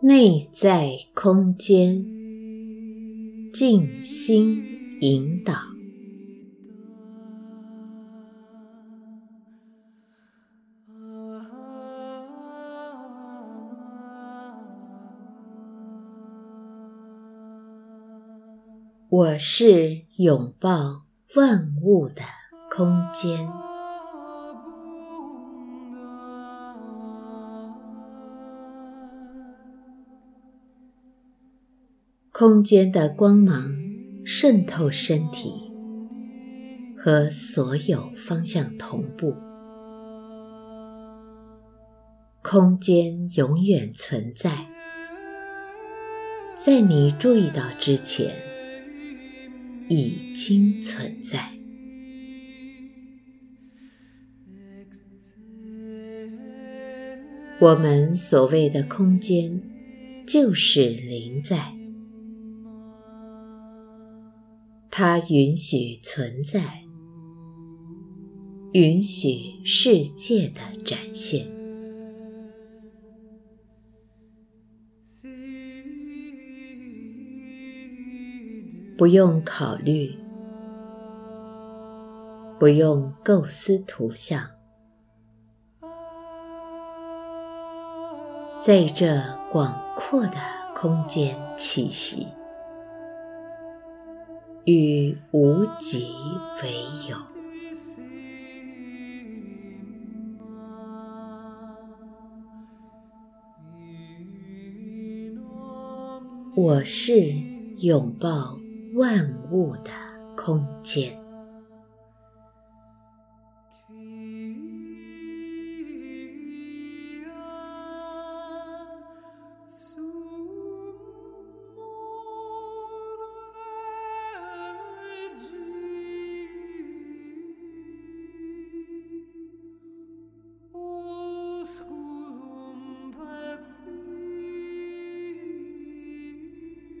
内在空间，静心引导。我是拥抱万物的空间。空间的光芒渗透身体，和所有方向同步。空间永远存在，在你注意到之前，已经存在。我们所谓的空间，就是灵在。它允许存在，允许世界的展现，不用考虑，不用构思图像，在这广阔的空间栖息。与无极为友，我是拥抱万物的空间。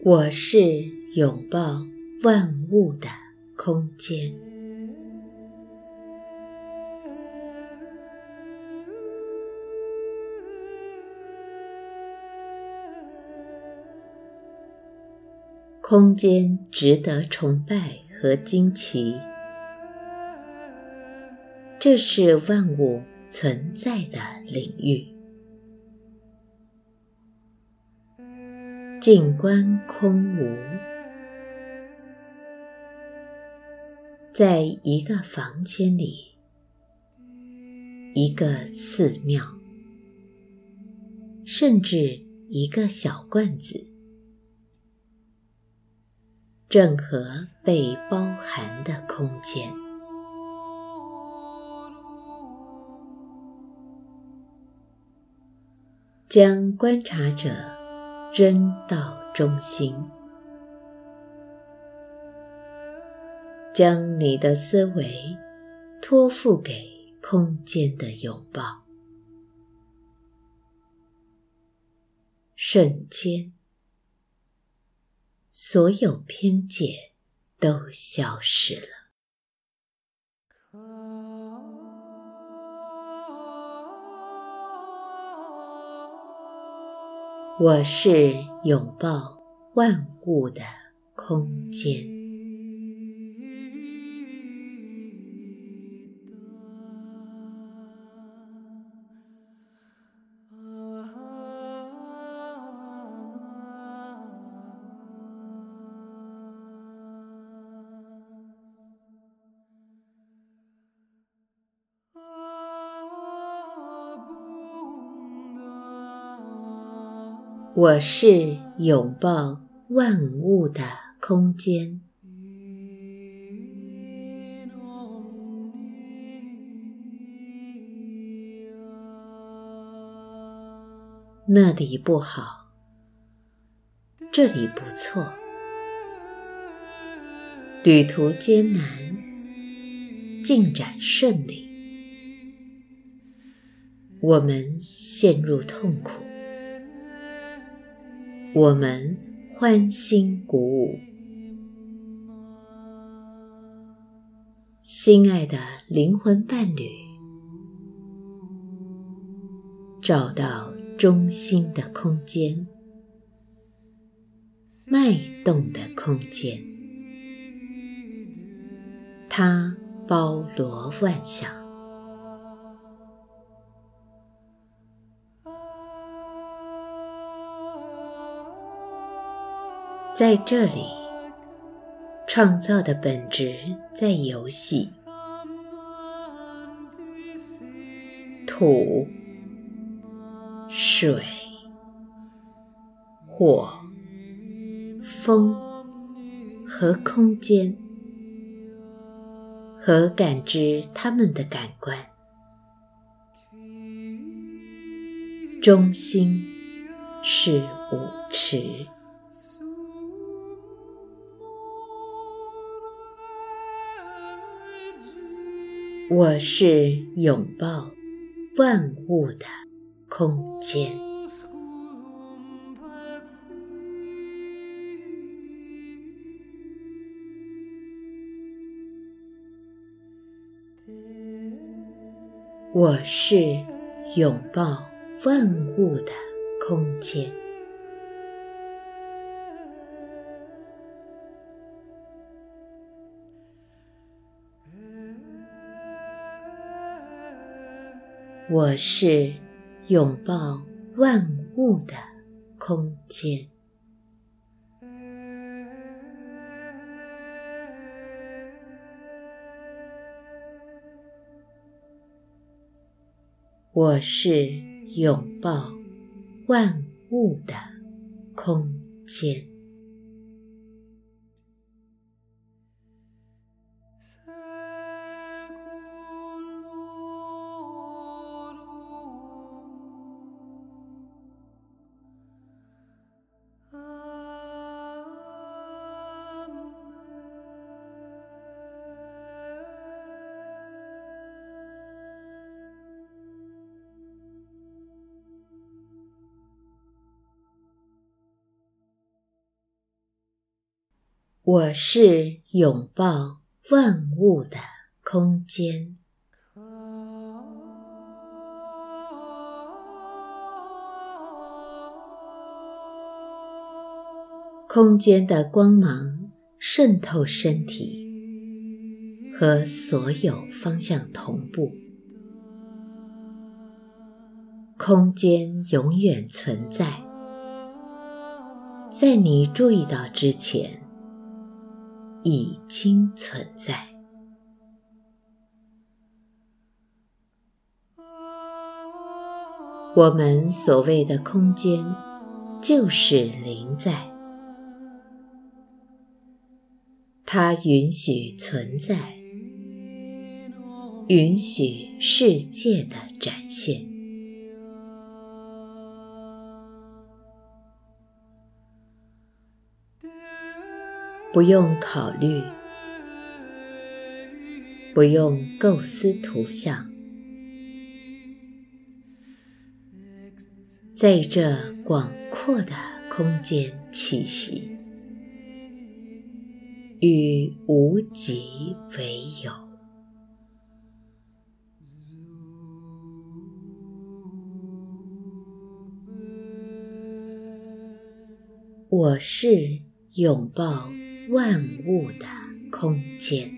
我是拥抱万物的空间。空间值得崇拜和惊奇，这是万物存在的领域。静观空无，在一个房间里，一个寺庙，甚至一个小罐子，正和被包含的空间，将观察者。扔到中心，将你的思维托付给空间的拥抱，瞬间，所有偏见都消失了。我是拥抱万物的空间。我是拥抱万物的空间，那里不好，这里不错，旅途艰难，进展顺利，我们陷入痛苦。我们欢欣鼓舞，心爱的灵魂伴侣，找到中心的空间，脉动的空间，它包罗万象。在这里，创造的本质在游戏。土、水、火、风和空间，和感知它们的感官，中心是舞池。我是拥抱万物的空间。我是拥抱万物的空间。我是拥抱万物的空间。我是拥抱万物的空间。我是拥抱万物的空间，空间的光芒渗透身体，和所有方向同步，空间永远存在，在你注意到之前。已经存在。我们所谓的空间，就是灵在，它允许存在，允许世界的展现。不用考虑，不用构思图像，在这广阔的空间栖息，与无极为友。我是拥抱。万物的空间。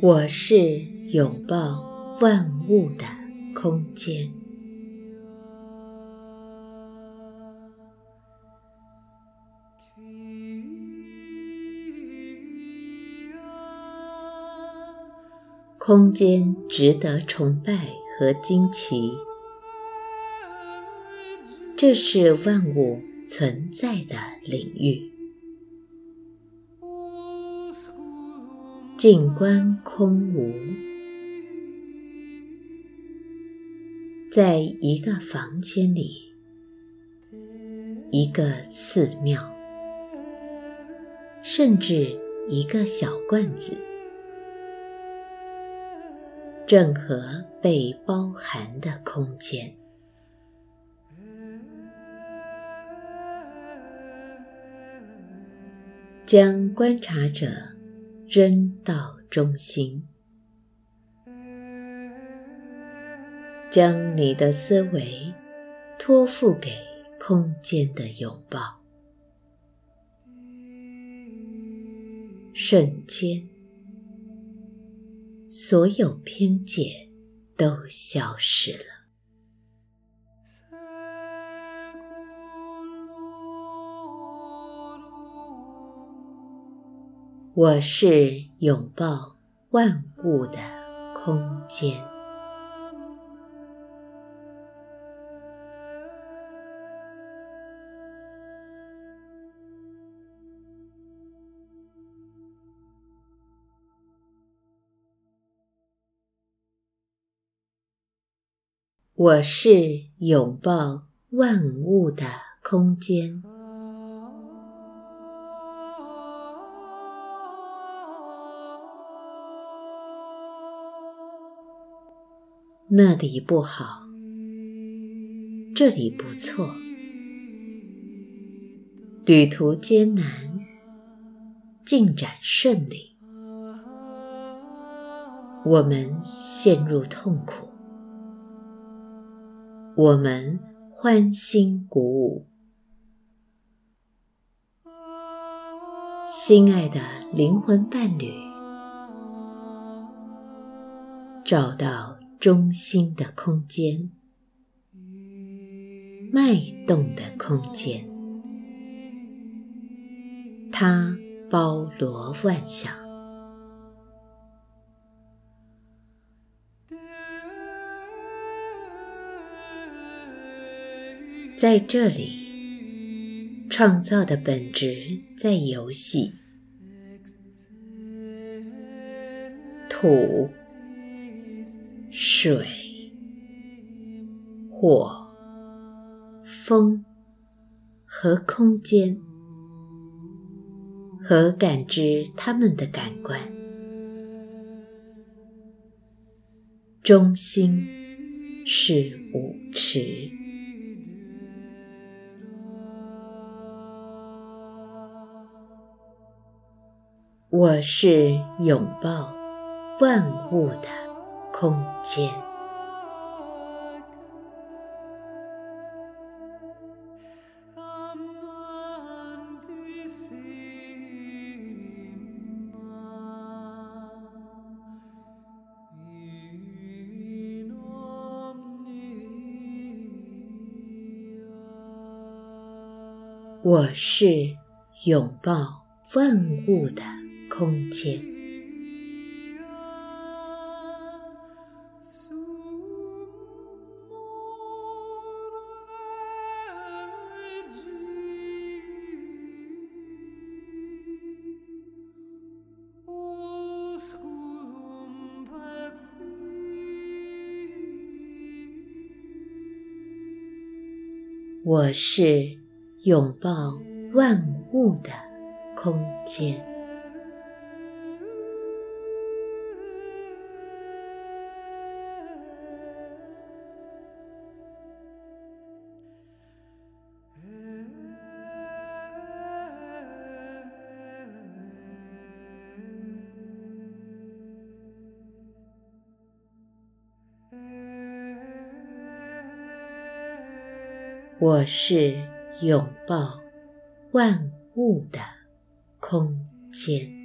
我是。拥抱万物的空间，空间值得崇拜和惊奇，这是万物存在的领域。静观空无。在一个房间里，一个寺庙，甚至一个小罐子，正和被包含的空间，将观察者扔到中心。将你的思维托付给空间的拥抱，瞬间，所有偏见都消失了。我是拥抱万物的空间。我是拥抱万物的空间，那里不好，这里不错，旅途艰难，进展顺利，我们陷入痛苦。我们欢欣鼓舞，心爱的灵魂伴侣，找到中心的空间，脉动的空间，它包罗万象。在这里，创造的本质在游戏。土、水、火、风和空间，和感知他们的感官，中心是舞池。我是拥抱万物的空间。我是拥抱万物的。空间。我是拥抱万物的空间。我是拥抱万物的空间。